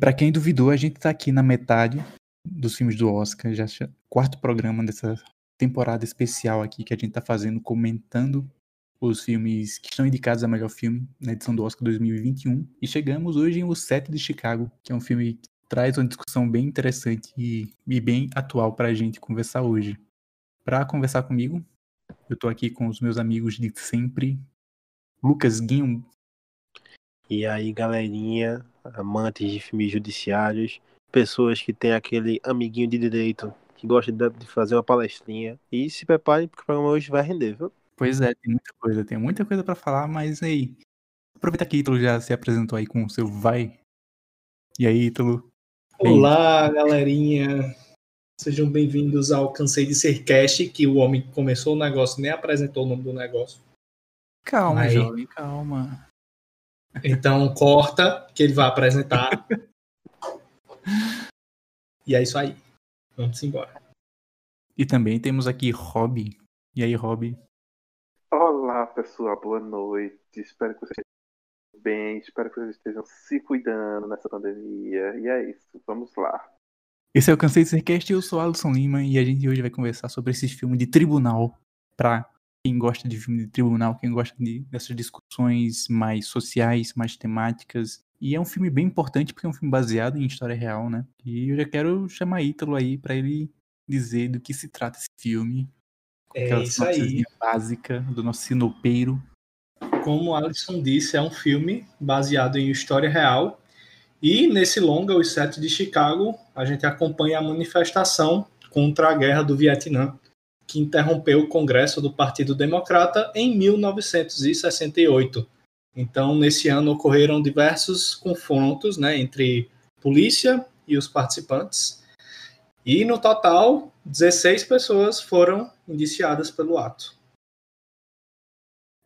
Para quem duvidou, a gente tá aqui na metade dos filmes do Oscar, já quarto programa dessa temporada especial aqui que a gente tá fazendo, comentando os filmes que estão indicados a melhor filme na edição do Oscar 2021. E chegamos hoje em O Sete de Chicago, que é um filme que traz uma discussão bem interessante e, e bem atual para a gente conversar hoje. Para conversar comigo, eu tô aqui com os meus amigos de sempre, Lucas Guinho. E aí, galerinha, amantes de filmes judiciários, pessoas que têm aquele amiguinho de direito que gosta de fazer uma palestrinha. E se preparem, porque o programa hoje vai render, viu? Pois é, tem muita coisa, tem muita coisa para falar, mas aí. Aproveita que Ítalo já se apresentou aí com o seu vai. E aí, Ítalo? Olá, galerinha. Sejam bem-vindos ao Cansei de Ser Cast, que o homem começou o negócio nem apresentou o nome do negócio. Calma, aí. jovem, calma. Então corta, que ele vai apresentar. e é isso aí. Vamos embora. E também temos aqui Rob. E aí, Rob? Olá, pessoal. Boa noite. Espero que vocês estejam bem. Espero que vocês estejam se cuidando nessa pandemia. E é isso. Vamos lá. Esse é o Cansei de Sercast e eu sou Alisson Lima. E a gente hoje vai conversar sobre esse filme de tribunal pra quem gosta de filme de tribunal, quem gosta de, dessas discussões mais sociais, mais temáticas. E é um filme bem importante porque é um filme baseado em história real, né? E eu já quero chamar Ítalo aí para ele dizer do que se trata esse filme. É isso aí. básica do nosso sinopeiro. Como Alisson disse, é um filme baseado em história real. E nesse longa, Os Sete de Chicago, a gente acompanha a manifestação contra a guerra do Vietnã que interrompeu o Congresso do Partido Democrata em 1968. Então, nesse ano ocorreram diversos confrontos né, entre polícia e os participantes. E, no total, 16 pessoas foram indiciadas pelo ato.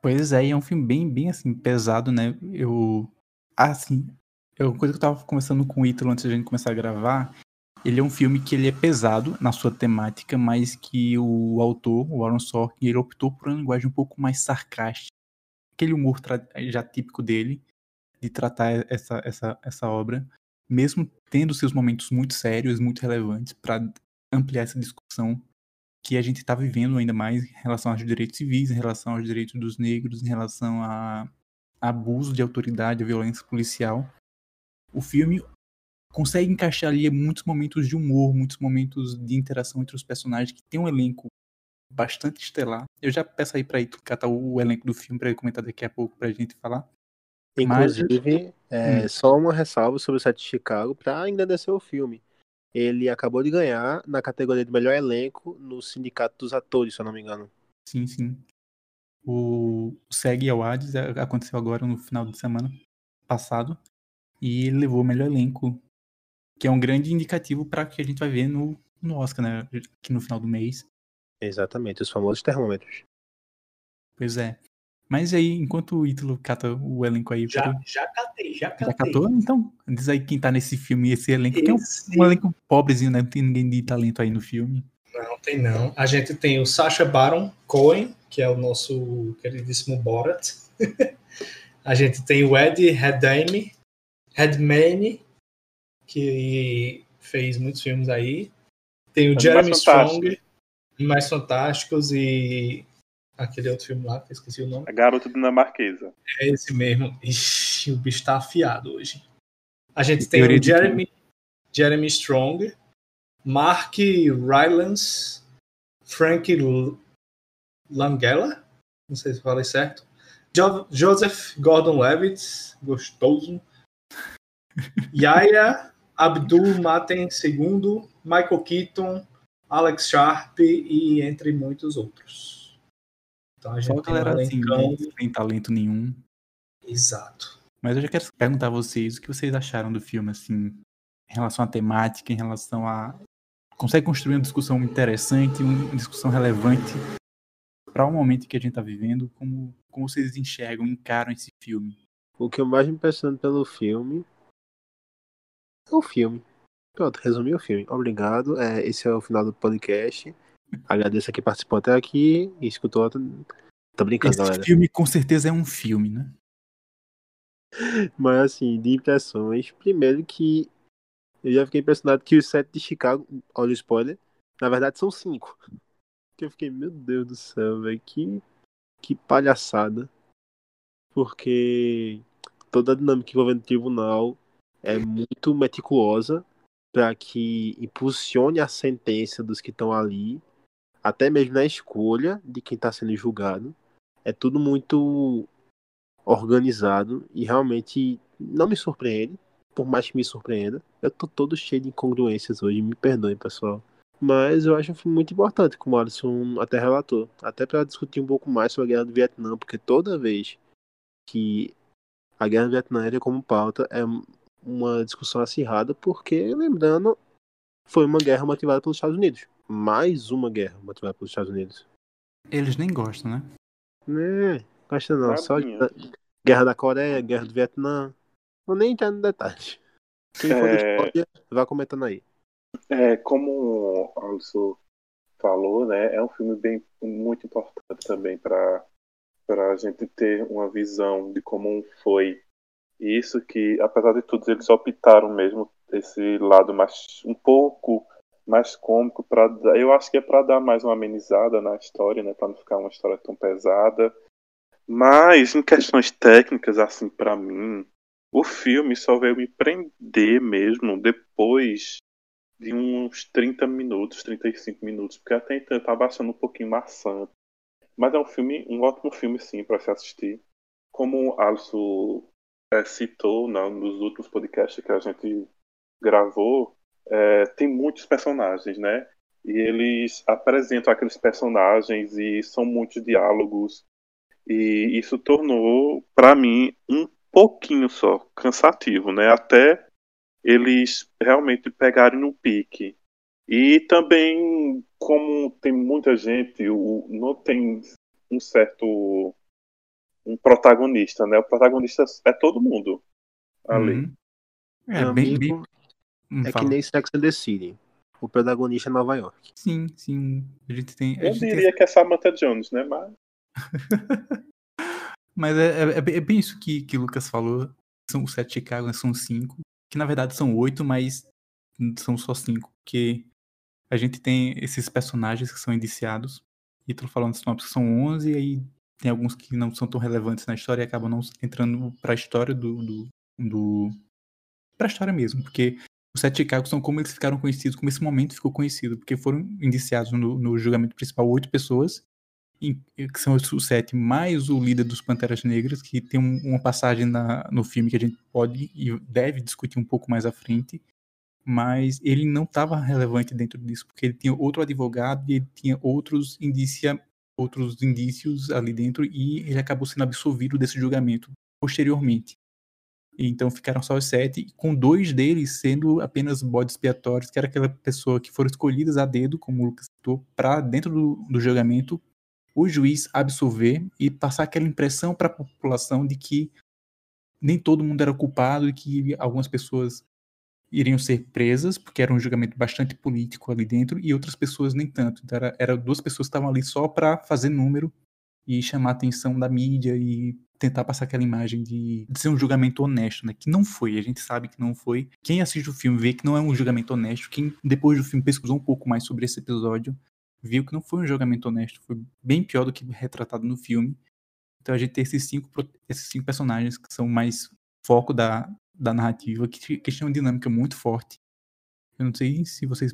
Pois é, e é um filme bem, bem assim, pesado, né? Eu. Assim, é uma coisa que eu tava conversando com o Ítalo antes de a gente começar a gravar, ele é um filme que ele é pesado na sua temática, mas que o autor, o Aaron Sorkin, ele optou por uma linguagem um pouco mais sarcástica. Aquele humor já típico dele, de tratar essa, essa, essa obra, mesmo tendo seus momentos muito sérios, muito relevantes, para ampliar essa discussão que a gente está vivendo ainda mais em relação aos direitos civis, em relação aos direitos dos negros, em relação a abuso de autoridade, a violência policial. O filme consegue encaixar ali muitos momentos de humor, muitos momentos de interação entre os personagens, que tem um elenco bastante estelar. Eu já peço aí pra ir catar o elenco do filme pra ele comentar daqui a pouco pra gente falar. Inclusive, Mas... é, hum. só uma ressalva sobre o set de Chicago pra engrandecer o filme. Ele acabou de ganhar na categoria de melhor elenco no Sindicato dos Atores, se eu não me engano. Sim, sim. O SEG Awards é, aconteceu agora no final de semana passado e ele levou o melhor elenco que é um grande indicativo para que a gente vai ver no, no Oscar, né? Aqui no final do mês. Exatamente, os famosos termômetros. Pois é. Mas aí, enquanto o Ítalo cata o elenco aí. Já, já catei, já catei. Já catou? Então, diz aí quem tá nesse filme, esse elenco, esse... que é um, um, elenco pobrezinho, né? Não tem ninguém de talento aí no filme. Não, tem não. A gente tem o Sacha Baron Cohen, que é o nosso queridíssimo Borat. a gente tem o Ed Redmayne, Redmayne, que fez muitos filmes aí. Tem o Jeremy Strong, Mais Fantásticos e aquele outro filme lá, que eu esqueci o nome. A Garota Dinamarquesa. É esse mesmo. Ixi, o bicho tá afiado hoje. A gente tem o Jeremy, Jeremy Strong, Mark Rylance, Frank Langella, não sei se falei certo, jo Joseph Gordon-Levitt, gostoso, Yaya Abdul Maten II, Michael Keaton, Alex Sharp e entre muitos outros. Então a gente Só tem galera um assim, né, sem talento nenhum. Exato. Mas eu já quero perguntar a vocês o que vocês acharam do filme, assim, em relação à temática, em relação a. Consegue construir uma discussão interessante, uma discussão relevante para o momento que a gente está vivendo? Como, como vocês enxergam, encaram esse filme? O que eu mais me impressiono pelo filme o filme. Pronto, resumi o filme. Obrigado. É, esse é o final do podcast. Agradeço a quem participou até aqui e escutou. Tô brincando, esse galera. filme com certeza é um filme, né? Mas assim, de impressões, primeiro que eu já fiquei impressionado que os sete de Chicago, olha o spoiler, na verdade são cinco. Que eu fiquei, meu Deus do céu, velho, que, que palhaçada. Porque toda a dinâmica envolvendo o tribunal é muito meticulosa para que impulsione a sentença dos que estão ali, até mesmo na escolha de quem está sendo julgado. É tudo muito organizado e realmente não me surpreende, por mais que me surpreenda. Eu tô todo cheio de incongruências hoje, me perdoem, pessoal. Mas eu acho um filme muito importante, como o Alisson até relatou. Até para discutir um pouco mais sobre a guerra do Vietnã, porque toda vez que a guerra do Vietnã é como pauta, é uma discussão acirrada, porque, lembrando, foi uma guerra motivada pelos Estados Unidos. Mais uma guerra motivada pelos Estados Unidos. Eles nem gostam, né? Né, gosta não. Só de, guerra da Coreia, guerra do Vietnã. Não nem entrar no detalhe. Quem for é... da história, vá comentando aí. É, como o Alisson falou, né, é um filme bem muito importante também para para a gente ter uma visão de como foi isso que, apesar de tudo, eles optaram mesmo esse lado mais um pouco mais cômico para eu acho que é para dar mais uma amenizada na história, né, para não ficar uma história tão pesada. Mas em questões técnicas assim para mim, o filme só veio me prender mesmo depois de uns 30 minutos, 35 minutos, porque até então eu tava achando um pouquinho maçante. Mas é um filme, um ótimo filme sim para se assistir. Como o Alisson é, citou não, nos últimos podcasts que a gente gravou, é, tem muitos personagens, né? E eles apresentam aqueles personagens e são muitos diálogos. E isso tornou, para mim, um pouquinho só cansativo, né? Até eles realmente pegarem no pique. E também, como tem muita gente, o, não tem um certo um protagonista, né? O protagonista é todo mundo ali. Uhum. É, bem, bem... Hum, é que nem Sex and the City. O protagonista é Nova York. Sim, sim. A gente tem. A Eu gente diria tem... que é Samantha Jones, né? Mas. Mas é, é, é, bem isso que, que o Lucas falou. São os sete Chicago, né, são cinco. Que na verdade são oito, mas são só cinco. Porque a gente tem esses personagens que são indiciados. E tô falando sinopse que são onze, e aí tem alguns que não são tão relevantes na história e acabam não entrando pra história do. do, do pra história mesmo. Porque os sete Chicago são como eles ficaram conhecidos, como esse momento ficou conhecido. Porque foram indiciados no, no julgamento principal oito pessoas que são os sete, mais o líder dos Panteras Negras, que tem uma passagem na, no filme que a gente pode e deve discutir um pouco mais à frente, mas ele não estava relevante dentro disso, porque ele tinha outro advogado e ele tinha outros, indicia, outros indícios ali dentro e ele acabou sendo absolvido desse julgamento posteriormente. Então ficaram só os sete, com dois deles sendo apenas bodes expiatórios, que era aquela pessoa que foram escolhidas a dedo, como o Lucas citou, para dentro do, do julgamento o juiz absolver e passar aquela impressão para a população de que nem todo mundo era culpado e que algumas pessoas iriam ser presas, porque era um julgamento bastante político ali dentro, e outras pessoas nem tanto. Então, era, era duas pessoas que estavam ali só para fazer número e chamar a atenção da mídia e tentar passar aquela imagem de, de, ser um julgamento honesto, né? Que não foi, a gente sabe que não foi. Quem assiste o filme vê que não é um julgamento honesto. Quem depois do filme pesquisou um pouco mais sobre esse episódio viu que não foi um julgamento honesto, foi bem pior do que retratado no filme. Então a gente tem esses cinco, esses cinco personagens que são mais foco da, da narrativa, que, que uma dinâmica muito forte. Eu não sei se vocês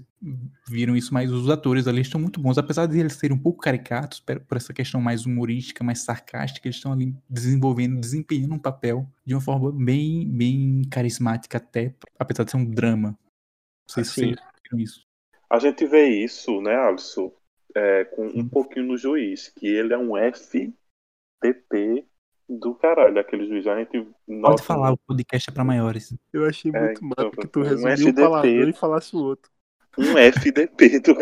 viram isso, mas os atores ali estão muito bons. Apesar de eles serem um pouco caricatos, por essa questão mais humorística, mais sarcástica, eles estão ali desenvolvendo, desempenhando um papel de uma forma bem, bem carismática até, apesar de ser um drama. Não sei se vocês viram isso. A gente vê isso, né, Alisson, é, com um pouquinho no juiz, que ele é um FTP do caralho, aquele juiz. A gente nota... Pode falar, o podcast é pra maiores. Eu achei é, muito massa que tu resumiu um FDP, um palavrão e falasse o outro. Um FDP do,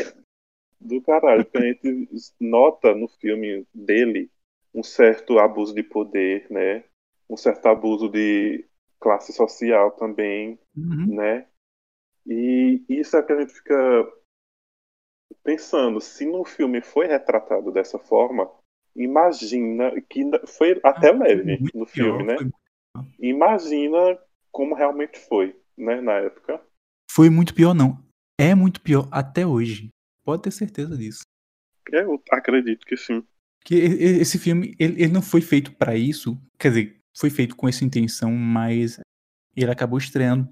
do caralho, que a gente nota no filme dele um certo abuso de poder, né? Um certo abuso de classe social também, uhum. né? E isso é que a gente fica pensando, se no filme foi retratado dessa forma, imagina que foi até ah, leve no filme, né? imagina como realmente foi, né, na época. Foi muito pior, não. É muito pior até hoje. Pode ter certeza disso. Eu acredito que sim. Que esse filme, ele, ele não foi feito para isso. Quer dizer, foi feito com essa intenção, mas ele acabou estreando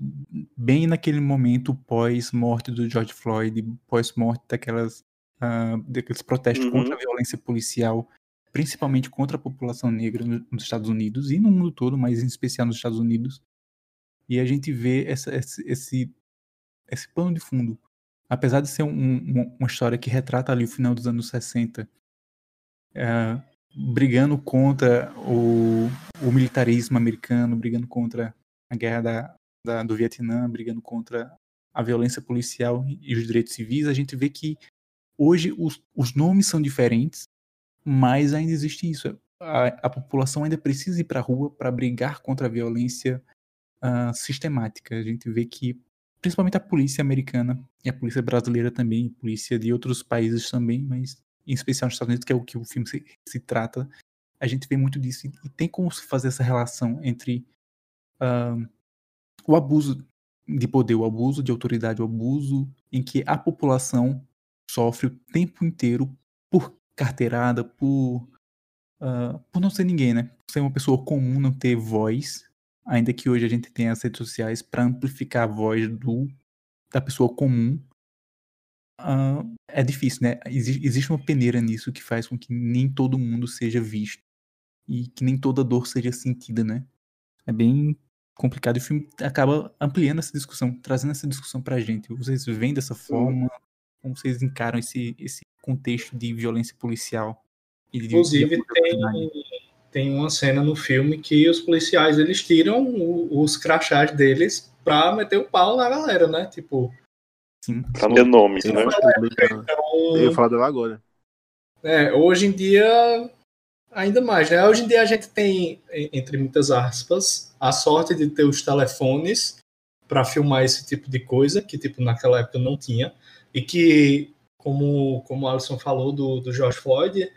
bem naquele momento pós-morte do George Floyd, pós-morte daquelas uh, daqueles protestos uhum. contra a violência policial, principalmente contra a população negra nos Estados Unidos e no mundo todo, mas em especial nos Estados Unidos. E a gente vê essa, esse, esse, esse pano de fundo. Apesar de ser um, uma, uma, história que retrata ali o final dos anos 60, uh, brigando contra o, o militarismo americano, brigando contra a guerra da, da, do Vietnã, brigando contra a violência policial e os direitos civis, a gente vê que hoje os, os nomes são diferentes, mas ainda existe isso. A, a população ainda precisa ir para a rua para brigar contra a violência uh, sistemática. A gente vê que, principalmente a polícia americana e a polícia brasileira também, polícia de outros países também, mas em especial nos Estados Unidos, que é o que o filme se, se trata, a gente vê muito disso. E, e tem como se fazer essa relação entre uh, o abuso de poder, o abuso de autoridade, o abuso em que a população sofre o tempo inteiro por carteirada, por, uh, por não ser ninguém, né? Por ser uma pessoa comum, não ter voz, ainda que hoje a gente tenha as redes sociais para amplificar a voz do da pessoa comum, uh, é difícil, né? Existe, existe uma peneira nisso que faz com que nem todo mundo seja visto e que nem toda dor seja sentida, né? É bem complicado e o filme acaba ampliando essa discussão, trazendo essa discussão pra gente. Vocês veem dessa forma? Como vocês encaram esse, esse contexto de violência policial? De, Inclusive, de tem, tem uma cena no filme que os policiais eles tiram os crachás deles pra meter o pau na galera, né? Tipo. Sim. Pra ter nomes, né? Então, eu ia falar dela agora. É, hoje em dia, ainda mais, né? Hoje em dia a gente tem, entre muitas aspas, a sorte de ter os telefones para filmar esse tipo de coisa, que tipo naquela época não tinha, e que, como, como o Alisson falou do, do George Floyd,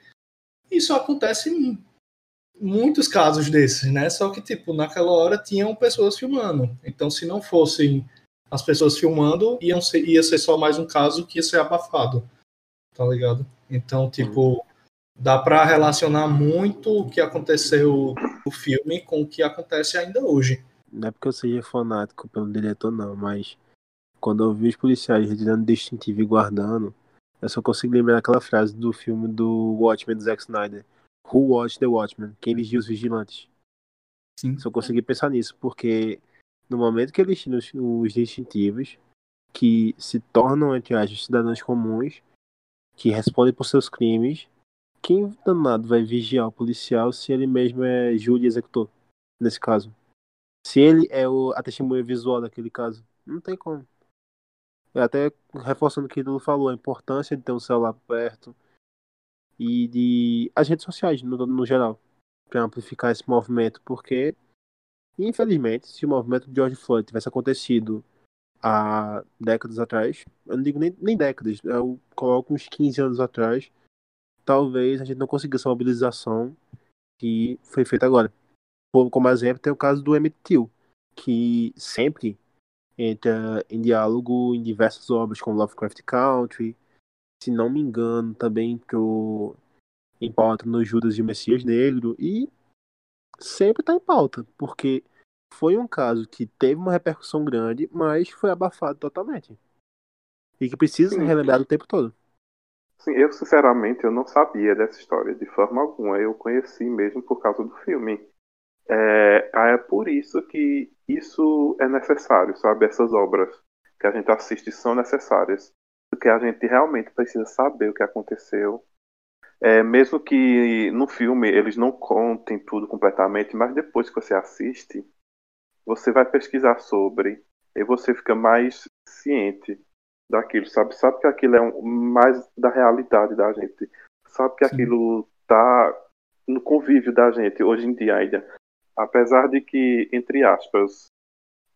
isso acontece em muitos casos desses, né? Só que, tipo, naquela hora tinham pessoas filmando. Então, se não fossem as pessoas filmando, iam ser, ia ser só mais um caso que ia ser abafado. Tá ligado? Então, tipo, dá para relacionar muito o que aconteceu no filme com o que acontece ainda hoje. Não é porque eu seja fanático pelo diretor, não, mas quando eu vi os policiais retirando distintivo e guardando, eu só consigo lembrar aquela frase do filme do Watchmen do Zack Snyder. Who watched the Watchmen? Quem vigia os vigilantes? Sim. Só consegui pensar nisso, porque no momento que eles tiram os, os distintivos, que se tornam, entre aspas, cidadãos comuns, que respondem por seus crimes, quem danado vai vigiar o policial se ele mesmo é júri executor, nesse caso? Se ele é o, a testemunha visual daquele caso, não tem como. Até reforçando o que o falou, a importância de ter um celular perto e de as redes sociais no, no geral, para amplificar esse movimento, porque infelizmente, se o movimento de George Floyd tivesse acontecido há décadas atrás, eu não digo nem, nem décadas, eu coloco uns 15 anos atrás, talvez a gente não conseguisse a mobilização que foi feita agora. Como exemplo, tem o caso do Emmett Till, que sempre entra em diálogo em diversas obras, como Lovecraft Country, se não me engano, também entrou em pauta no Judas e o Messias Negro, e sempre está em pauta, porque foi um caso que teve uma repercussão grande, mas foi abafado totalmente. E que precisa ser relembrado o tempo todo. Sim, eu sinceramente eu não sabia dessa história de forma alguma. Eu conheci mesmo por causa do filme. É, é por isso que isso é necessário, sabe? Essas obras que a gente assiste são necessárias. Porque a gente realmente precisa saber o que aconteceu. É, mesmo que no filme eles não contem tudo completamente, mas depois que você assiste, você vai pesquisar sobre e você fica mais ciente daquilo, sabe? Sabe que aquilo é um, mais da realidade da gente. Sabe que Sim. aquilo tá no convívio da gente hoje em dia ainda. Apesar de que, entre aspas,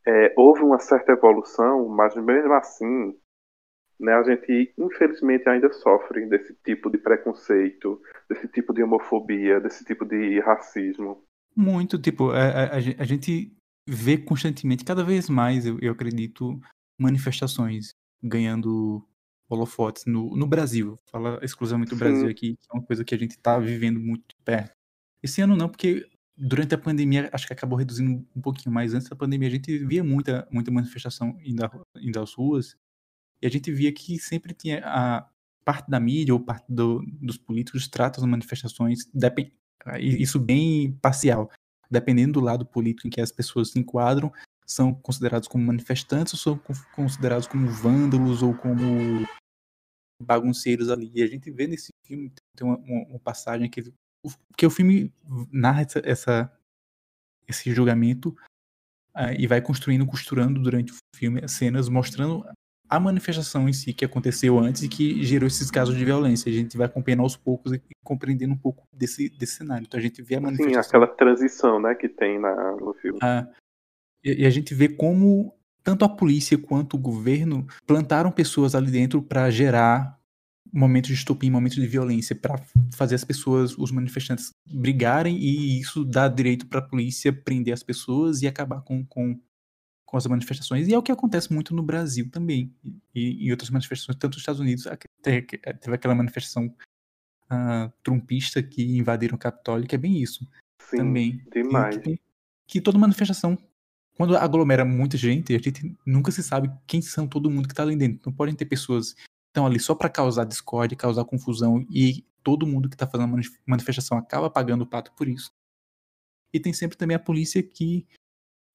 é, houve uma certa evolução, mas mesmo assim, né, a gente infelizmente ainda sofre desse tipo de preconceito, desse tipo de homofobia, desse tipo de racismo. Muito, tipo, a, a, a gente vê constantemente, cada vez mais, eu, eu acredito, manifestações ganhando holofotes no, no Brasil. Fala exclusivamente do Brasil aqui, que é uma coisa que a gente está vivendo muito perto. Esse ano não, porque durante a pandemia acho que acabou reduzindo um pouquinho mais. Antes da pandemia a gente via muita, muita manifestação indo, indo às ruas e a gente via que sempre tinha a parte da mídia ou parte do, dos políticos trata as manifestações, isso bem parcial. Dependendo do lado político em que as pessoas se enquadram, são considerados como manifestantes ou são considerados como vândalos ou como bagunceiros ali. E a gente vê nesse filme, tem uma, uma, passagem que, que o filme narra essa, essa esse julgamento uh, e vai construindo, costurando durante o filme cenas mostrando a manifestação em si que aconteceu antes e que gerou esses casos de violência. A gente vai acompanhando aos poucos e compreendendo um pouco desse, desse cenário. Então a gente vê a manifestação. Sim, aquela transição né, que tem na, no filme. Uh, e, e a gente vê como tanto a polícia quanto o governo plantaram pessoas ali dentro para gerar momentos de estupim, momentos de violência, para fazer as pessoas, os manifestantes, brigarem e isso dá direito para a polícia prender as pessoas e acabar com, com, com as manifestações. E é o que acontece muito no Brasil também, e em outras manifestações, tanto nos Estados Unidos, teve, aquela manifestação uh, trumpista que invadiram o Capitólio, que é bem isso. Sim, também. Demais. Que, que toda manifestação quando aglomera muita gente, a gente nunca se sabe quem são todo mundo que está ali dentro. Não podem ter pessoas estão ali só para causar discórdia, causar confusão e todo mundo que está fazendo manifestação acaba pagando o pato por isso. E tem sempre também a polícia que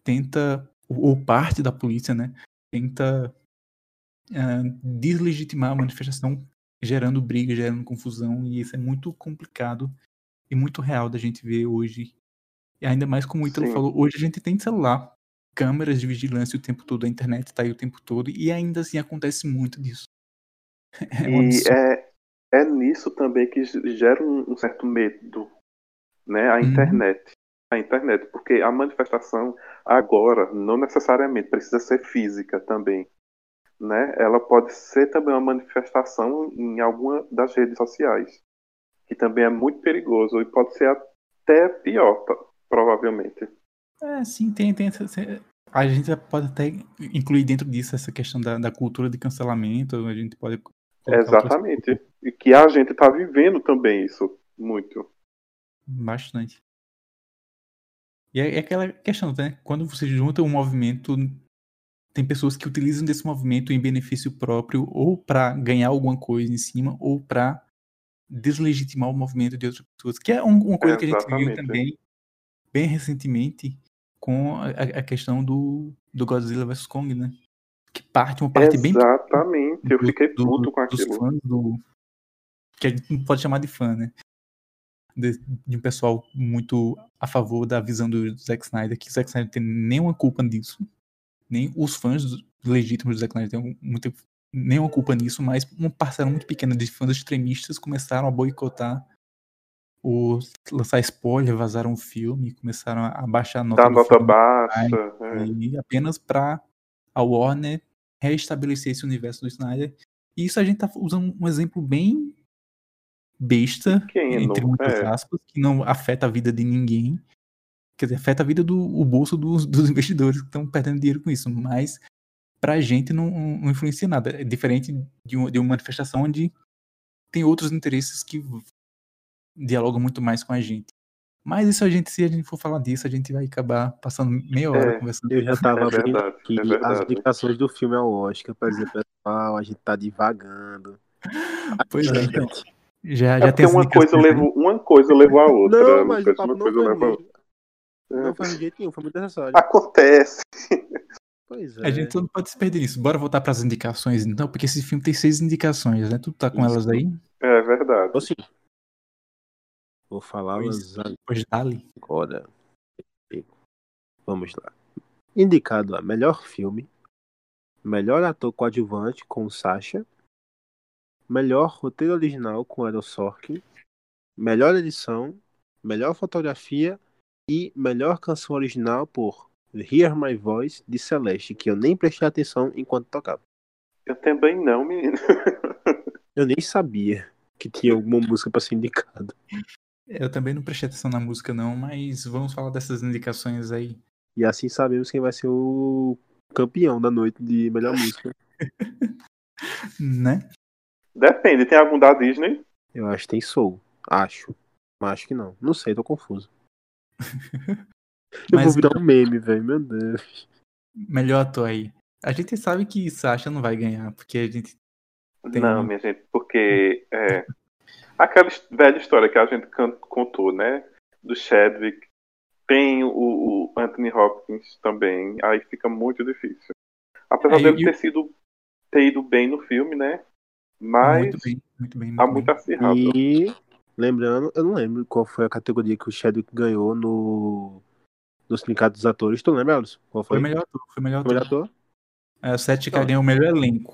tenta, ou parte da polícia, né, tenta uh, deslegitimar a manifestação, gerando briga, gerando confusão, e isso é muito complicado e muito real da gente ver hoje. E ainda mais como o Ítalo falou, hoje a gente tem celular câmeras de vigilância o tempo todo, a internet está aí o tempo todo, e ainda assim acontece muito disso. É um e é, é nisso também que gera um, um certo medo, né? A uhum. internet. A internet, porque a manifestação agora não necessariamente precisa ser física também. Né? Ela pode ser também uma manifestação em alguma das redes sociais, que também é muito perigoso e pode ser até pior, provavelmente. É, sim, tem, tem a gente pode até incluir dentro disso essa questão da, da cultura de cancelamento, a gente pode. Exatamente. E que a gente está vivendo também isso muito. Bastante. E é, é, aquela questão, né? Quando você junta um movimento, tem pessoas que utilizam desse movimento em benefício próprio, ou para ganhar alguma coisa em cima, ou para deslegitimar o movimento de outras pessoas. Que é uma coisa que a gente viu também bem recentemente com a, a questão do, do Godzilla vs Kong, né? Que parte uma parte Exatamente. bem. Exatamente, eu fiquei do, puto com aquilo. Fãs do. Que a gente não pode chamar de fã, né? De, de, um pessoal muito a favor da visão do Zack Snyder, que o Zack Snyder tem nenhuma culpa nisso. Nem os fãs legítimos do Zack Snyder têm muita, nenhuma culpa nisso, mas uma parcela muito pequena de fãs extremistas começaram a boicotar o, lançar spoiler, vazaram um filme, começaram a baixar a nota. Da nota filme, baixa. É. E apenas para a Warner reestabelecer esse universo do Snyder. E isso a gente tá usando um exemplo bem besta, entre muitas é. aspas, que não afeta a vida de ninguém. Quer dizer, afeta a vida do o bolso dos, dos investidores que estão perdendo dinheiro com isso. Mas pra gente não, não influencia nada. É diferente de uma, de uma manifestação onde tem outros interesses que dialoga muito mais com a gente. Mas isso a gente, se a gente for falar disso, a gente vai acabar passando meia hora é, conversando. Eu já tava é verdade, aqui é as indicações do filme ao Oscar, por exemplo, pessoal, a gente tá divagando. Pois é. Já, é já tem uma coisa, levou, uma coisa levou a outra. Não, mas o papo não foi levou... Não faz de jeito nenhum, foi muito necessário. Acontece. Pois é. A gente não pode se perder nisso. Bora voltar para as indicações, então, porque esse filme tem seis indicações, né? Tu tá com Isso. elas aí? É verdade. Ou sim. Vou falá-las agora. Vamos lá. Indicado a melhor filme, melhor ator coadjuvante com Sasha, melhor roteiro original com Aaron Sorkin, melhor edição, melhor fotografia e melhor canção original por Hear My Voice de Celeste, que eu nem prestei atenção enquanto tocava. Eu também não, menino. eu nem sabia que tinha alguma música para ser indicada. Eu também não prestei atenção na música, não, mas vamos falar dessas indicações aí. E assim sabemos quem vai ser o campeão da noite de melhor música. Né? Depende, tem algum da Disney? Eu acho que tem Soul. Acho. Mas acho que não. Não sei, tô confuso. Eu Mas- vou virar um meme, velho. Meu Deus. Melhor ator aí. A gente sabe que Sasha não vai ganhar, porque a gente. Tem- Não, minha gente, porque é, aquela velha história que a gente contou, né? Do Chadwick, tem o, o Anthony Hopkins também, aí fica muito difícil. Apesar É, dele ter sido ter ido bem no filme, né? Mas Muito bem, muito bem. tá Muito muito bem. acirrado. E lembrando, eu não lembro qual foi a categoria que o Chadwick ganhou no, no Sindicato dos Atores. Tu lembra, Alisson? Qual Foi foi? o melhor ator. Foi o melhor Foi ator. melhor ator? É, o Seth Não. ganhou o melhor elenco.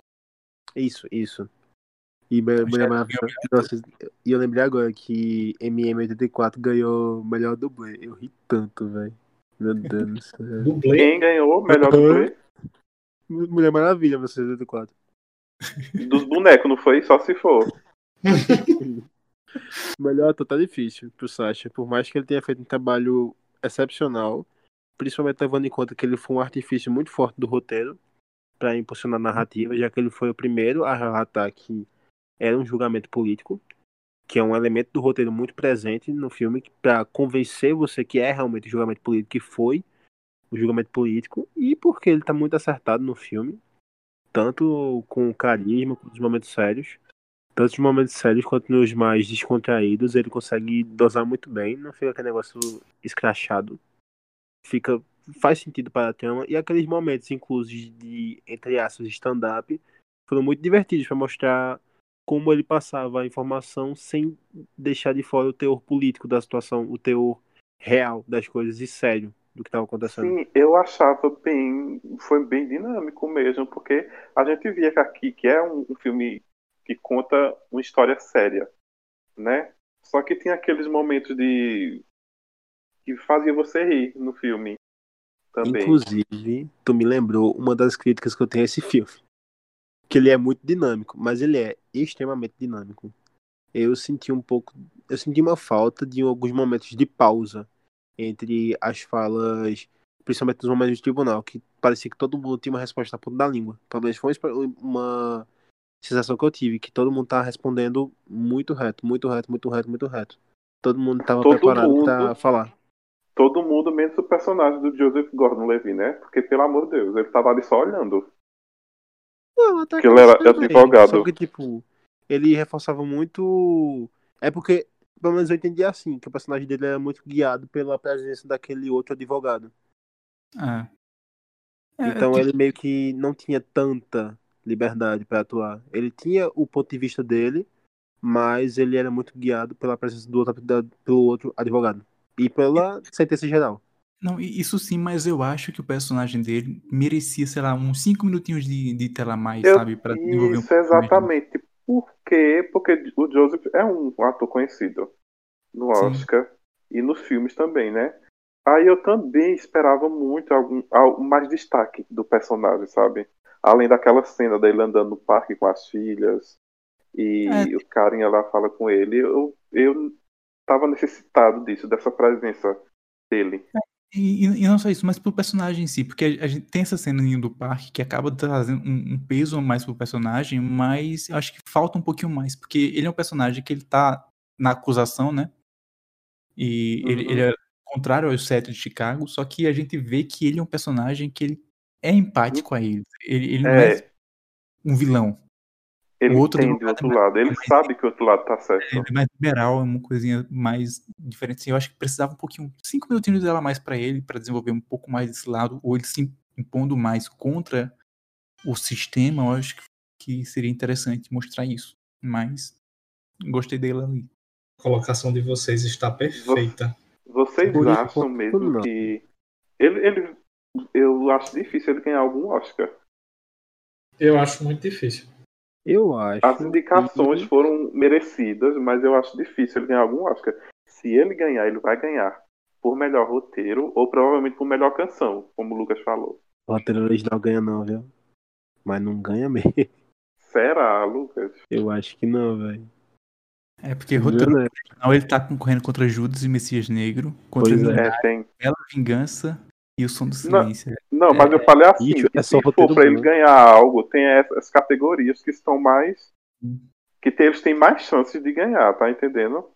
Isso, isso. E Mulher Maravilha. Nossa, e eu lembrei agora que MM84 ganhou o melhor dublê. Eu ri tanto, velho. Meu Deus do céu. Dublê. Quem ganhou o melhor dublê? Mulher Maravilha, 1984. Dos bonecos, não foi? Só se for. Melhor ator tá difícil pro Sacha, por mais que ele tenha feito um trabalho excepcional, principalmente levando em conta que ele foi um artifício muito forte do roteiro para impulsionar a narrativa, já que ele foi o primeiro a relatar que era um julgamento político, que é um elemento do roteiro muito presente no filme para convencer você que é realmente um julgamento político, que foi o julgamento político, e porque ele tá muito acertado no filme, tanto com carisma, com os momentos sérios tanto nos momentos sérios quanto nos mais descontraídos, ele consegue dosar muito bem, não fica aquele negócio escrachado. Fica, faz sentido para a trama, e aqueles momentos inclusos de, entre aspas, stand-up, foram muito divertidos para mostrar como ele passava a informação sem deixar de fora o teor político da situação, o teor real das coisas e sério do que estava acontecendo. Sim, eu achava bem. Foi bem dinâmico mesmo, porque a gente via que aqui que é um, um filme que conta uma história séria, né? Só que tem aqueles momentos de. que fazia você rir no filme. Também. Inclusive, tu me lembrou uma das críticas que eu tenho a esse filme. Que ele é muito dinâmico, mas ele é extremamente dinâmico. Eu senti um pouco. Eu senti uma falta de alguns momentos de pausa entre as falas, principalmente nos momentos de tribunal, que parecia que todo mundo tinha uma resposta na ponta da língua. Pelo menos foi uma sensação que eu tive, que todo mundo tava respondendo muito reto, muito reto, muito reto, muito reto. Todo mundo tava Todo preparado pra falar. Todo mundo, menos o personagem do Joseph Gordon-Levitt, né? Porque, pelo amor de Deus, ele tava ali só olhando. Não, até Que ele era advogado. Só que, tipo, ele reforçava muito. É porque, pelo menos eu entendi assim, que o personagem dele era muito guiado pela presença daquele outro advogado. Ah. É, Então ele meio que não tinha tanta liberdade pra atuar. Ele tinha o ponto de vista dele, mas ele era muito guiado pela presença do outro, pelo outro advogado. E pela sentença geral. Não, i- isso sim, mas eu acho que o personagem dele merecia, sei lá, uns 5 minutinhos de, de tela a mais, Eu- sabe? Pra desenvolver um Isso, pouco mais. exatamente. Por quê? Porque o Joseph é um ator conhecido no Sim. Oscar e nos filmes também, né? Aí eu também esperava muito algum, al- mais destaque do personagem, sabe? Além daquela cena dele andando no parque com as filhas e É. o carinha lá fala com ele, eu, eu tava necessitado disso, dessa presença dele. E, e- não só isso, mas pro personagem em si, porque a, a gente tem essa cena do parque que acaba trazendo um, um peso a mais pro personagem, mas eu acho que falta um pouquinho mais, porque ele é um personagem que ele tá na acusação, né? E ele, Uhum. ele é contrário ao Sete de Chicago, só que a gente vê que ele é um personagem que ele é empático a ele. Ele, ele não é, É, um vilão. Ele o outro entende o outro é mais- lado, ele mais- sabe que o outro lado tá certo. Ele é mais liberal, é uma coisinha mais diferente. Assim, eu acho que precisava um pouquinho, cinco minutinhos dela mais pra ele, pra desenvolver um pouco mais desse lado, ou ele se impondo mais contra o sistema. Eu acho que- que seria interessante mostrar isso. Mas gostei dele ali. A colocação de vocês está perfeita. Vocês Por acham mesmo não. que ele, ele eu acho difícil ele ganhar algum Oscar. Eu acho muito difícil. Eu acho. As indicações que- foram merecidas, mas eu acho difícil ele ganhar algum Oscar. Se ele ganhar, ele vai ganhar por melhor roteiro ou provavelmente por melhor canção, como o Lucas falou. O roteiro original ganha não, viu? Mas não ganha mesmo. Será, Lucas? Eu acho que não, velho. É porque roteiro Né? original ele tá concorrendo contra Judas e Messias Negro, contra Pois é. É, tem. Bela Vingança e o Som do Não. Silêncio. Não, mas eu falei assim, que é só se for pra ele ganhar algo, tem essas categorias que estão mais. Hum. Que tem- eles têm mais chances de ganhar, tá entendendo?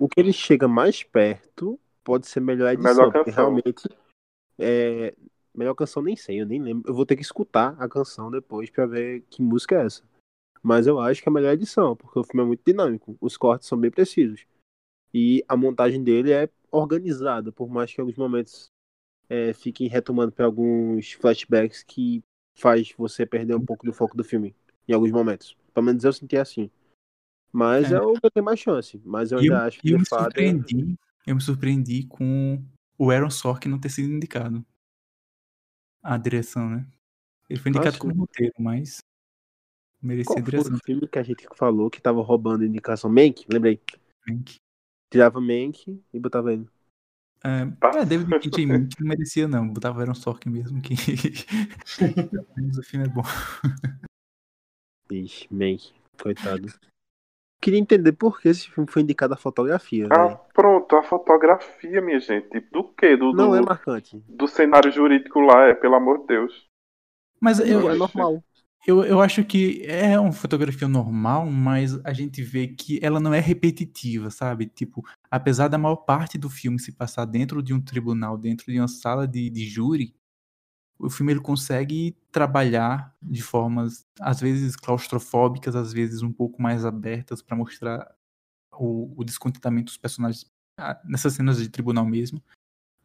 O que ele chega mais perto pode ser melhor edição. Melhor porque canção. realmente. É... Melhor canção nem sei, eu nem lembro. Eu vou ter que escutar a canção depois pra ver que música é essa. Mas eu acho que é a melhor edição, porque o filme é muito dinâmico. Os cortes são bem precisos. E a montagem dele é organizada, por mais que em alguns momentos é, fiquem retomando para alguns flashbacks que faz você perder um pouco do foco do filme. Em alguns momentos. Pelo menos eu senti assim. Mas É. é o que tem mais chance. Mas eu eu, ainda acho que eu me fato. surpreendi, eu me surpreendi com o Aaron Sorkin não ter sido indicado. A direção, né? Ele foi indicado como roteiro, mas merecia Qual a foi direção o filme que a gente falou que tava roubando indicação? Mank? Lembrei. também. Tirava Mank e botava ele. É, Tá. é, David em mim que não merecia não, botava Aaron Sorkin mesmo que o filme é bom. Ixi, Mank. Coitado. Queria entender por que esse filme foi indicado a fotografia. Ah, velho. pronto, a fotografia, minha gente. Do quê? Do, Não do, é marcante. do cenário jurídico lá, é, pelo amor de Deus. Mas eu, é normal. Eu, eu acho que é uma fotografia normal, mas a gente vê que ela não é repetitiva, sabe? Tipo, apesar da maior parte do filme se passar dentro de um tribunal, dentro de uma sala de, de júri, o filme ele consegue trabalhar de formas, às vezes claustrofóbicas, às vezes um pouco mais abertas, para mostrar o, o descontentamento dos personagens ah, nessas cenas de tribunal mesmo.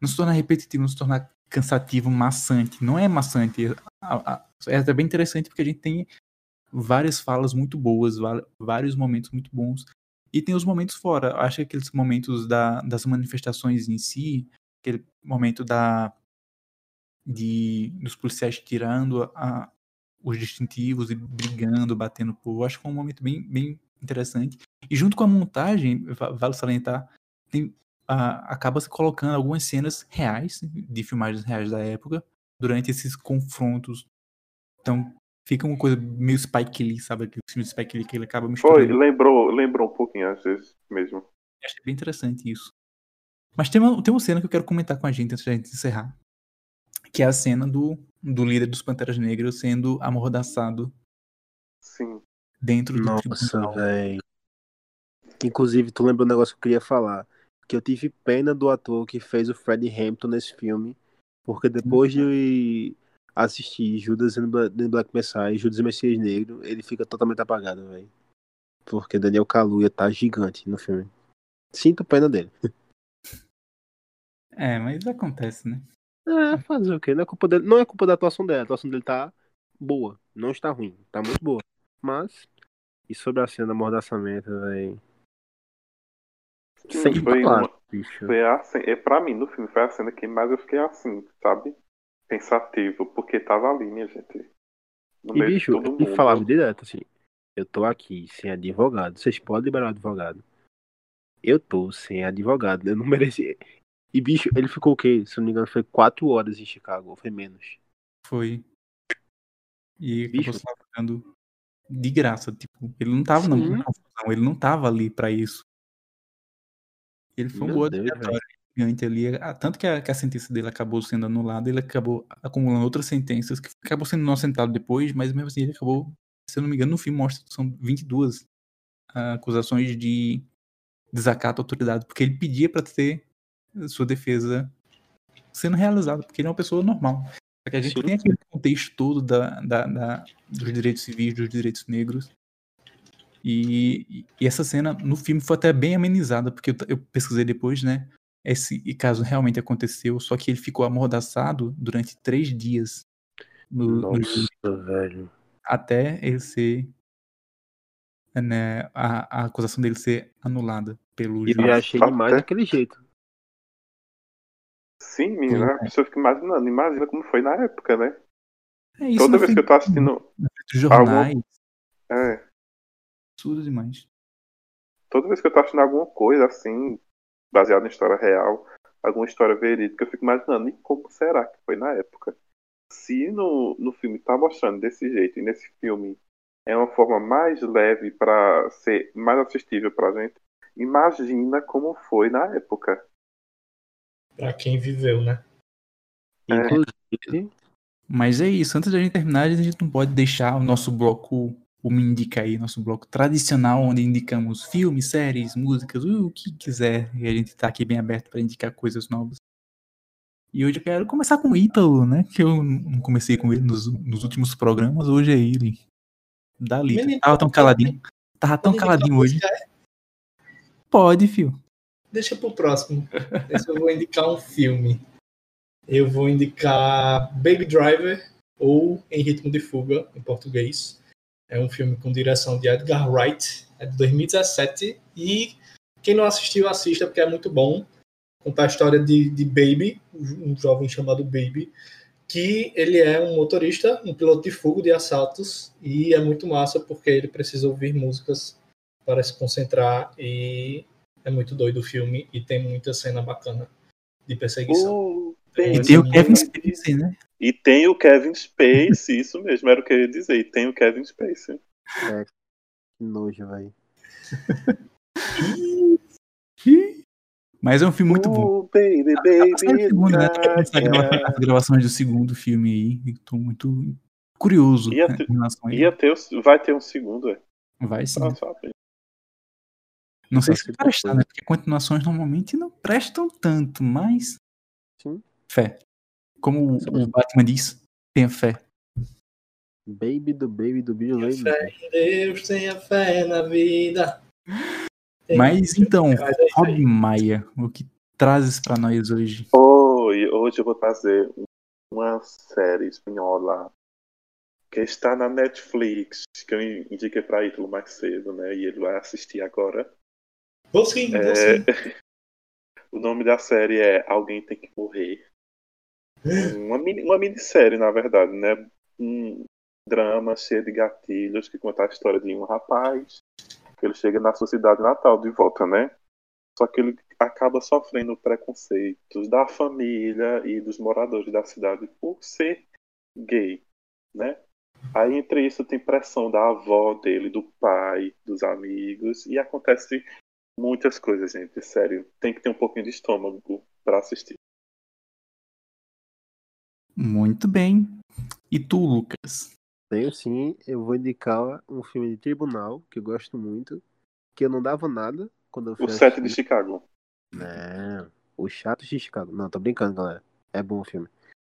Não se torna repetitivo, não se torna cansativo, maçante. Não é maçante. A- a- É até bem interessante porque a gente tem várias falas muito boas, vários momentos muito bons. E tem os momentos fora. Acho que aqueles momentos da, das manifestações em si, aquele momento da de dos policiais tirando a- os distintivos e brigando, batendo por. Acho que foi um momento bem, bem interessante. E junto com a montagem, va- vale salientar, tem, a- acaba se colocando algumas cenas reais, de filmagens reais da época, durante esses confrontos. Então, fica uma coisa meio Spike Lee, sabe? Aquele filme de Spike Lee que ele acaba Foi, misturando. lembrou, lembrou um pouquinho às vezes mesmo. Achei bem interessante isso. Mas tem uma, tem uma cena que eu quero comentar com a gente antes da gente encerrar. Que é a cena do, do líder dos Panteras Negras sendo amordaçado Sim. dentro do Nossa, tribunal. velho. Inclusive, tu lembra um negócio que eu queria falar? Que eu tive pena do ator que fez o Fred Hampton nesse filme. Porque depois de assistir Judas and Bla- and Black Messiah e Judas e Messias Negro, ele fica totalmente apagado, velho. Porque Daniel Kaluuya tá gigante no filme. Sinto pena dele. É, mas acontece, né? É, fazer o quê? Não é culpa dele. Não é culpa da atuação dele. A atuação dele tá boa. Não está ruim. Tá muito boa. Mas. E sobre a cena do amordaçamento, velho. Sim, Sem foi palavras, uma- bicho. Foi a cena, é, pra mim, no filme, foi a cena que mais eu fiquei assim, sabe? Pensativo, porque tava ali, minha gente. No E meio bicho, de todo ele mundo. falava direto assim: Eu tô aqui sem advogado. Vocês podem liberar o advogado. Eu tô sem advogado. Eu não mereci. E bicho, ele ficou o quê? Se eu não me engano, foi quatro horas em Chicago, ou foi menos. Foi. E Bicho. acabou lavando de graça. Tipo, ele não tava na Sim. na confusão, ele não tava ali pra isso. Ele foi um Meu bode Deus, aleatório, gigante ali. Ah, Tanto que a, que a sentença dele acabou sendo anulada, ele acabou acumulando outras sentenças que acabou sendo inocentado depois, mas mesmo assim ele acabou, se eu não me engano, no filme mostra que são 22 ah, acusações de desacato à autoridade, porque ele pedia pra ter sua defesa sendo realizada, porque ele é uma pessoa normal. Só que a gente Sim. tem aquele contexto todo da, da, da- dos direitos civis, dos direitos negros. E, e essa cena no filme foi até bem amenizada, porque eu, eu pesquisei depois, né? Esse caso realmente aconteceu, só que ele ficou amordaçado durante três dias no, no Nossa, velho. até ele ser. Né, a, a acusação dele ser anulada pelo E eu juiz. já achei Até- demais daquele jeito. Sim, menina, a pessoa fica imaginando. Imagina como foi na época, né? É isso Toda vez que eu tô assistindo. jornais, É, absurdo demais. toda vez que eu tô assistindo alguma coisa assim, baseada em história real, alguma história verídica, eu fico imaginando, e como será que foi na época? Se no, no filme tá mostrando desse jeito, e nesse filme é uma forma mais leve para ser mais assistível para a gente. Imagina como foi na época. Para quem viveu, né? É. Inclusive. Mas é isso, antes da gente terminar, a gente não pode deixar o nosso bloco, o Me Indica aí, nosso bloco tradicional, onde indicamos filmes, séries, músicas, o que quiser. E a gente tá aqui bem aberto para indicar coisas novas. E hoje eu quero começar com o Ítalo, né? Que eu não comecei com ele nos, nos últimos programas, hoje é ele. Dali. Menino, Tava tão caladinho. Tava tão caladinho hoje. é? Pode, fio. Deixa pro próximo. Esse eu vou indicar um filme. Eu vou indicar Baby Driver ou Em Ritmo de Fuga, em português. É um filme com direção de Edgar Wright, é de 2017. E quem não assistiu, assista, porque é muito bom. Contar a história de, de Baby, um jovem chamado Baby, que ele é um motorista, um piloto de fuga de assaltos, e é muito massa porque ele precisa ouvir músicas para se concentrar e é muito doido o filme e tem muita cena bacana de perseguição. Então, E tem o Kevin Spacey, né? E tem o Kevin Space, isso mesmo, era o que eu ia dizer. E tem o Kevin Space. Que nojo, velho. Mas é um filme muito bom. Oh, baby, Tá baby. segundo, né? Tá a grava- as gravações do segundo filme aí. Tô muito curioso Ia né, ter- em relação a ele. Ia ter, o- vai ter um segundo, é. Vai sim. Saber. Não sei Vai se ser prestar, né? Porque continuações normalmente não prestam tanto, mas. Sim. Fé. Como o, Batman diz, tenha fé. Baby do Baby do Billy Tenha Lane. fé em Deus, tenha fé na vida. Tenha Mas então, é. Rob Maia, o que trazes pra nós hoje? Oi, hoje eu vou trazer uma série espanhola que está na Netflix, que eu indiquei pra Ítalo mais cedo, né? E ele vai assistir agora. Vou sim, vou É, sim. o nome da série é Alguém Tem Que Morrer. Uma, mini, uma minissérie, na verdade, né? Um drama cheio de gatilhos que conta a história de um rapaz que ele chega na sua cidade natal de volta, né? Só que ele acaba sofrendo preconceitos da família e dos moradores da cidade por ser gay, né? Aí entre isso tem pressão da avó dele, do pai, dos amigos e acontece muitas coisas, gente. Sério, tem que ter um pouquinho de estômago pra assistir. Muito bem. E tu, Lucas? Tenho sim, eu vou indicar um filme de tribunal que eu gosto muito, que eu não dava nada quando eu fui O Sete de. Chicago. Não, o Chato de Chicago. Não, tô brincando, galera. É bom o filme.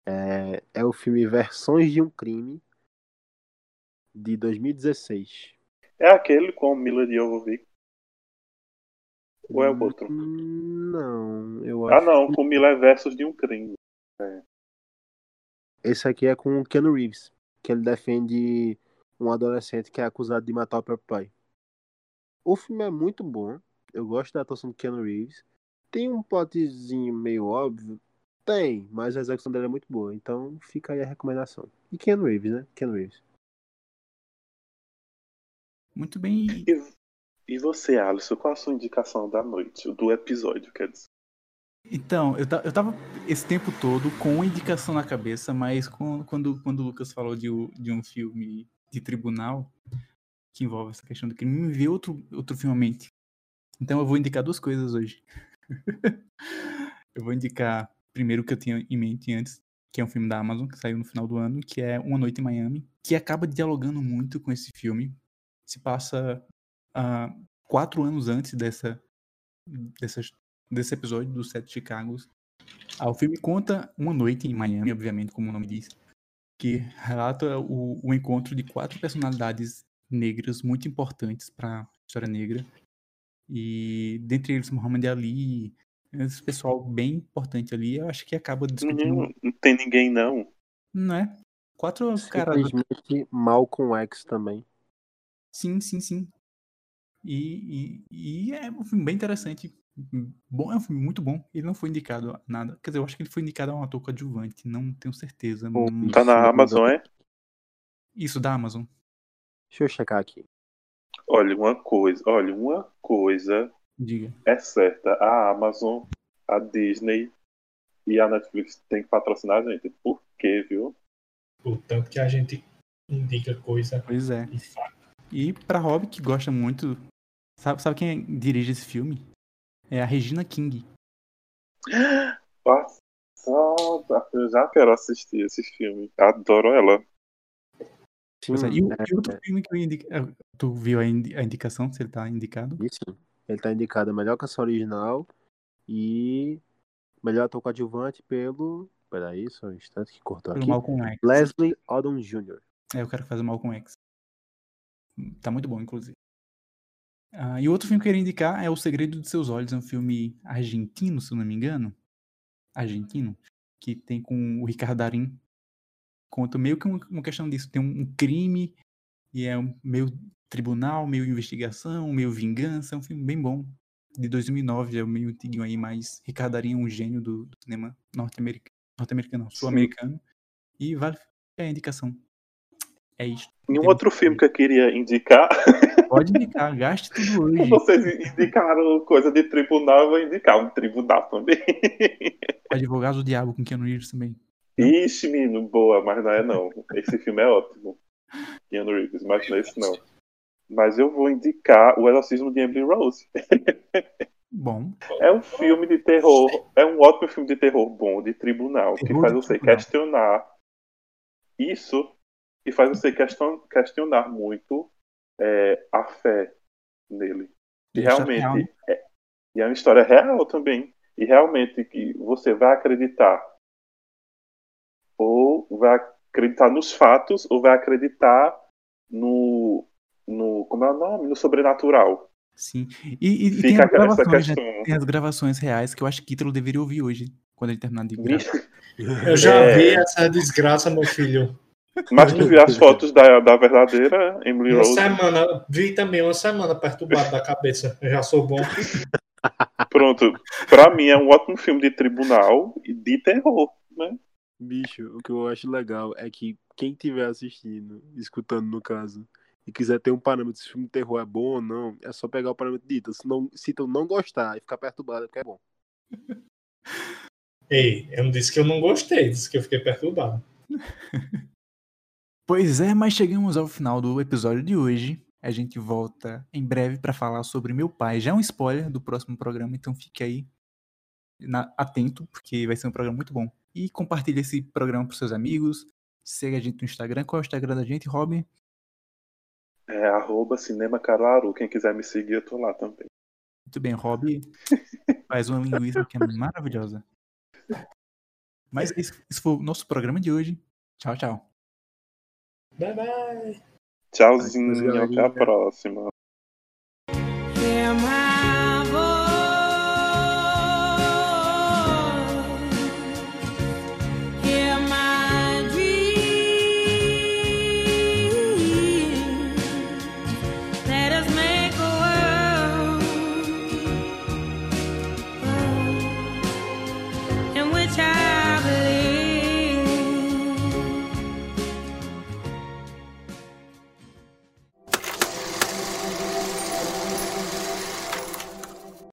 É, é o filme Versões de um Crime, de 2016. É aquele com Mila Jovovich. Ou é o outro? Hum, Não, eu Ah, acho. não, que- com Mila Versus de um crime. Esse aqui é com o Keanu Reeves, que ele defende um adolescente que é acusado de matar o próprio pai. O filme é muito bom. Eu gosto da atuação do Keanu Reeves. Tem um plotzinho meio óbvio. Tem, mas a execução dele é muito boa. Então fica aí a recomendação. E Keanu Reeves, né? Keanu Reeves. Muito bem. E, e você, Alisson, qual a sua indicação da noite? Do episódio, quer dizer? Então, eu, eu tava esse tempo todo com uma indicação na cabeça, mas quando, quando o Lucas falou de, de um filme de tribunal que envolve essa questão do crime, me veio outro, outro filme à mente. Então eu vou indicar duas coisas hoje. eu vou indicar primeiro o que eu tinha em mente antes, que é um filme da Amazon, que saiu no final do ano, que é Uma Noite em Miami, que acaba dialogando muito com esse filme. Se passa ah, quatro anos antes dessa, dessas desse episódio do Sete Chicago. Ah, o filme conta uma noite em Miami, obviamente, como o nome diz, que relata o, o encontro de quatro personalidades negras muito importantes para a história negra. E dentre eles, Muhammad Ali, esse pessoal bem importante ali, eu acho que acaba discutindo. Menino, não tem ninguém, não. Não é? Quatro caras. Simplesmente Malcolm X também. Sim, sim, sim. E, e, e é um filme bem interessante. Bom, é um filme muito bom. Ele não foi indicado a nada. Quer dizer, eu acho que ele foi indicado a um ator coadjuvante. Não tenho certeza. Pô, Hum, Tá na não Amazon, é? Isso, da Amazon. Deixa eu checar aqui. Olha, uma coisa, olha, uma coisa Diga. é certa. A Amazon, a Disney e a Netflix tem que patrocinar a gente. Por quê, viu? O tanto que a gente indica coisa Pois é. e. E pra Rob, que gosta muito. Sabe, sabe quem dirige esse filme? É a Regina King. Passada. Eu já quero assistir esse filme. Adoro ela. Pois é, E, o- é, outro filme que eu indiquei. Tu viu a, indi- a indicação, se ele tá indicado? Isso. Ele tá indicado a melhor canção original e melhor ator coadjuvante pelo. Peraí, só um instante que cortou Pelo aqui. Malcolm X. Leslie Odom Jr. É, eu quero fazer o Malcolm X. Tá muito bom, inclusive. Ah, e outro filme que eu queria indicar é O Segredo de Seus Olhos. É um filme argentino, se eu não me engano. Argentino. Que tem com o Ricardo Darín. Conta meio que um- uma questão disso. Tem um, crime e é um meio tribunal, meio investigação, meio vingança. É um filme bem bom. De 2009, é meio antiguinho aí, mas Ricardo Darín é um gênio do, do cinema norte-americano. Norte-americano, sul-americano. E vale a indicação. É isso. E um Tem- outro filme que eu queria indicar. Pode indicar, gaste tudo hoje. Vocês indicaram coisa de tribunal, eu vou indicar um tribunal também. Advogados do Diabo com Keanu Reeves também. Ixi, menino, boa, mas não é não. Esse filme é ótimo. Keanu Reeves, mas não é esse não. Mas eu vou indicar O Exorcismo de Emily Rose. Bom, É um filme de terror, é um ótimo filme de terror bom, de tribunal, que Terror faz de você tribunal. questionar isso e faz você question- questionar muito é, a fé nele. E E a história realmente, real, é, e é uma história real também. E realmente que você vai acreditar ou vai acreditar nos fatos ou vai acreditar no, no como é o nome? No sobrenatural. sim. E, e- e tem Fica as gravações, né? questão. Tem as gravações reais que eu acho que Ítalo deveria ouvir hoje, quando ele terminar de gravar. Eu já É. vi essa desgraça, meu filho. Mas tu viu as fotos da, da verdadeira Emily Uma Rose? semana, vi também uma semana perturbado da cabeça. Eu já sou bom. Pronto. Pra mim é um ótimo filme de tribunal e de terror, né? Bicho, o que eu acho legal é que quem estiver assistindo, escutando no caso, e quiser ter um parâmetro se o filme de terror é bom ou não, é só pegar o parâmetro dito. Se, não, se tu não gostar e ficar perturbado, é porque é bom. Ei, eu não disse que eu não gostei, disse que eu fiquei perturbado. Pois é, mas chegamos ao final do episódio de hoje. A gente volta em breve para falar sobre meu pai. Já é um spoiler do próximo programa, então fique aí na- atento, porque vai ser um programa muito bom. E compartilhe esse programa para seus amigos. Segue a gente no Instagram. Qual é o Instagram da gente, Robin? É arroba Cinema Caruaru. Quem quiser me seguir, eu tô lá também. Muito bem, Rob faz uma linguiça que é maravilhosa. Mas esse, esse foi o nosso programa de hoje. Tchau, tchau. Bye, bye. Tchauzinho, até a próxima.